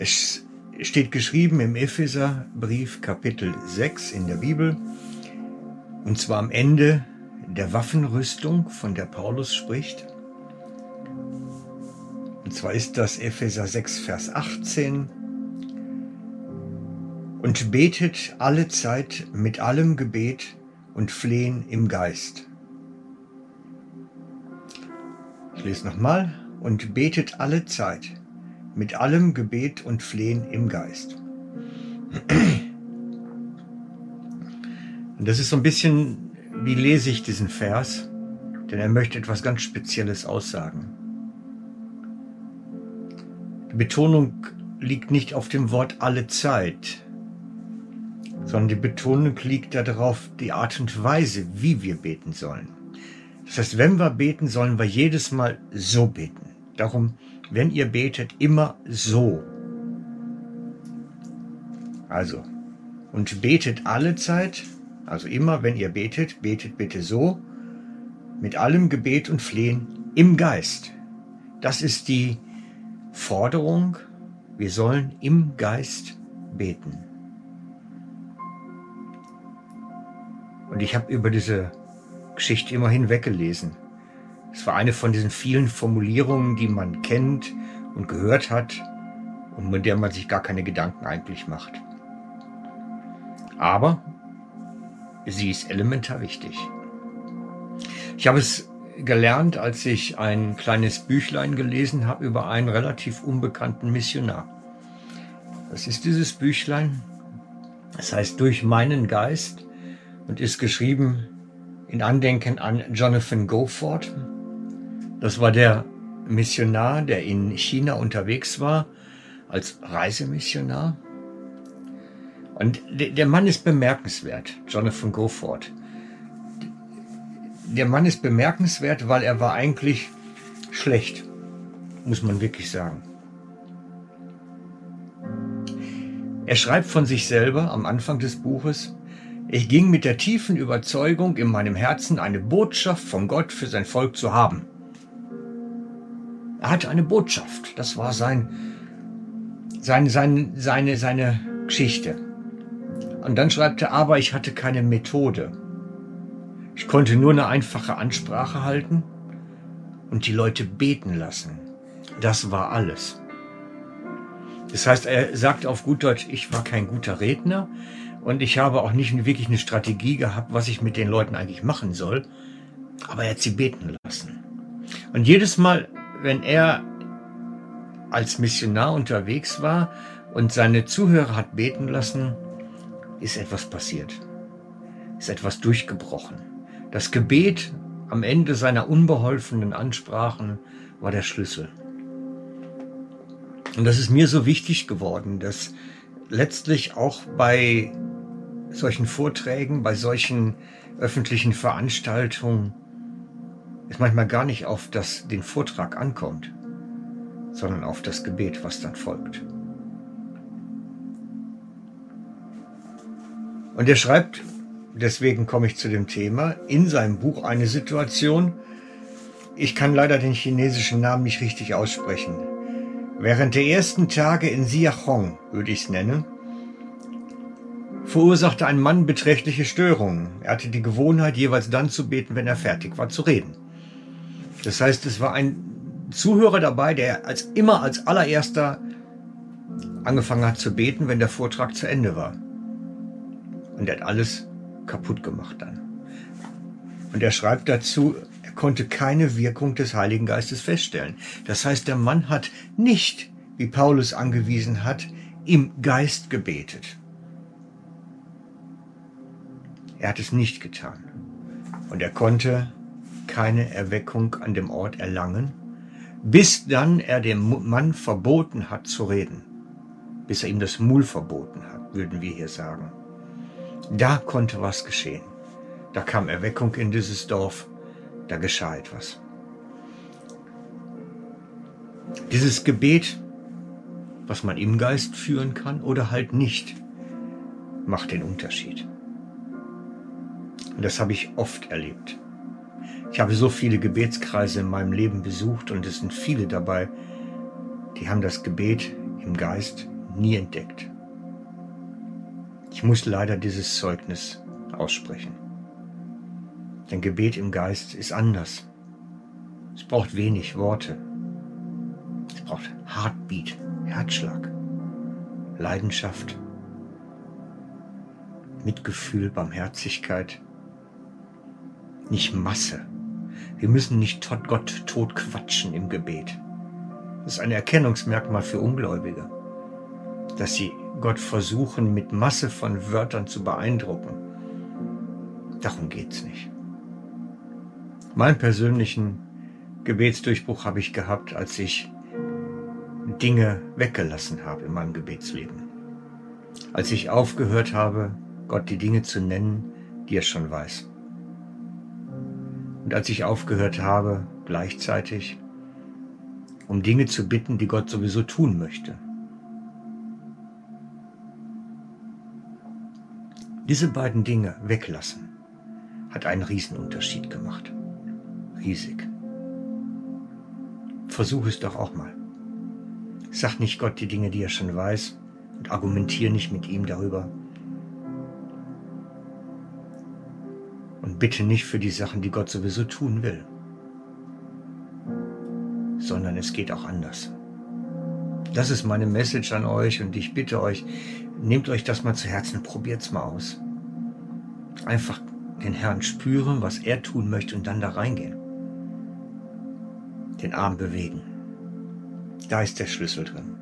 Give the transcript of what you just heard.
Es steht geschrieben im Epheserbrief Kapitel 6 in der Bibel, und zwar am Ende der Waffenrüstung, von der Paulus spricht. Und zwar ist das Epheser 6, Vers 18. Und betet alle Zeit mit allem Gebet und Flehen im Geist. Ich lese nochmal. Und betet alle Zeit mit allem Gebet und Flehen im Geist. Und das ist so ein bisschen, wie lese ich diesen Vers? Denn er möchte etwas ganz Spezielles aussagen. Die Betonung liegt nicht auf dem Wort alle Zeit, sondern die Betonung liegt darauf, die Art und Weise, wie wir beten sollen. Das heißt, wenn wir beten, sollen wir jedes Mal so beten. Darum wenn ihr betet, immer so. Also, und betet alle Zeit, also immer, wenn ihr betet, betet bitte so, mit allem Gebet und Flehen im Geist. Das ist die Forderung, wir sollen im Geist beten. Und ich habe über diese Geschichte immer hinweggelesen. Es war eine von diesen vielen Formulierungen, die man kennt und gehört hat und mit der man sich gar keine Gedanken eigentlich macht. Aber sie ist elementar wichtig. Ich habe es gelernt, als ich ein kleines Büchlein gelesen habe über einen relativ unbekannten Missionar. Das ist dieses Büchlein. Das heißt Durch meinen Geist und ist geschrieben in Andenken an Jonathan Goforth. Das war der Missionar, der in China unterwegs war, als Reisemissionar. Und der Mann ist bemerkenswert, Jonathan Goforth. Der Mann ist bemerkenswert, weil er war eigentlich schlecht, muss man wirklich sagen. Er schreibt von sich selber am Anfang des Buches, ich ging mit der tiefen Überzeugung in meinem Herzen, eine Botschaft von Gott für sein Volk zu haben. Er hatte eine Botschaft. Das war sein, sein, sein, seine, seine Geschichte. Und dann schreibt er, aber ich hatte keine Methode. Ich konnte nur eine einfache Ansprache halten und die Leute beten lassen. Das war alles. Das heißt, er sagt auf gut Deutsch, ich war kein guter Redner und ich habe auch nicht wirklich eine Strategie gehabt, was ich mit den Leuten eigentlich machen soll. Aber er hat sie beten lassen. Und jedes Mal, wenn er als Missionar unterwegs war und seine Zuhörer hat beten lassen, ist etwas passiert, ist etwas durchgebrochen. Das Gebet am Ende seiner unbeholfenen Ansprachen war der Schlüssel. Und das ist mir so wichtig geworden, dass letztlich auch bei solchen Vorträgen, bei solchen öffentlichen Veranstaltungen manchmal gar nicht auf das, den Vortrag ankommt, sondern auf das Gebet, was dann folgt. Und er schreibt, deswegen komme ich zu dem Thema, in seinem Buch eine Situation, ich kann leider den chinesischen Namen nicht richtig aussprechen. Während der ersten Tage in Siachong, würde ich es nennen, verursachte ein Mann beträchtliche Störungen. Er hatte die Gewohnheit, jeweils dann zu beten, wenn er fertig war zu reden. Das heißt, es war ein Zuhörer dabei, der als immer als allererster angefangen hat zu beten, wenn der Vortrag zu Ende war. Und er hat alles kaputt gemacht dann. Und er schreibt dazu, er konnte keine Wirkung des Heiligen Geistes feststellen. Das heißt, der Mann hat nicht, wie Paulus angewiesen hat, im Geist gebetet. Er hat es nicht getan. Und er konnte keine Erweckung an dem Ort erlangen, bis dann er dem Mann verboten hat zu reden, bis er ihm das Mul verboten hat, würden wir hier sagen. Da konnte was geschehen. Da kam Erweckung in dieses Dorf, da geschah etwas. Dieses Gebet, was man im Geist führen kann oder halt nicht, macht den Unterschied. Und das habe ich oft erlebt. Ich habe so viele Gebetskreise in meinem Leben besucht und es sind viele dabei, die haben das Gebet im Geist nie entdeckt. Ich muss leider dieses Zeugnis aussprechen. Denn Gebet im Geist ist anders. Es braucht wenig Worte. Es braucht Heartbeat, Herzschlag, Leidenschaft, Mitgefühl, Barmherzigkeit. Nicht Masse. Wir müssen nicht Gott tot quatschen im Gebet. Das ist ein Erkennungsmerkmal für Ungläubige, dass sie Gott versuchen, mit Masse von Wörtern zu beeindrucken. Darum geht's nicht. Meinen persönlichen Gebetsdurchbruch habe ich gehabt, als ich Dinge weggelassen habe in meinem Gebetsleben. Als ich aufgehört habe, Gott die Dinge zu nennen, die er schon weiß. Und als ich aufgehört habe, gleichzeitig um Dinge zu bitten, die Gott sowieso tun möchte. Diese beiden Dinge weglassen hat einen Riesenunterschied gemacht. Riesig. Versuch es doch auch mal. Sag nicht Gott die Dinge, die er schon weiß und argumentier nicht mit ihm darüber. Und bitte nicht für die Sachen, die Gott sowieso tun will sondern es geht auch anders. Das ist meine Message an euch und ich bitte euch, nehmt euch das mal zu Herzen, probiert's mal aus. Einfach den Herrn spüren, was er tun möchte und dann da reingehen. Den Arm bewegen. Da ist der Schlüssel drin.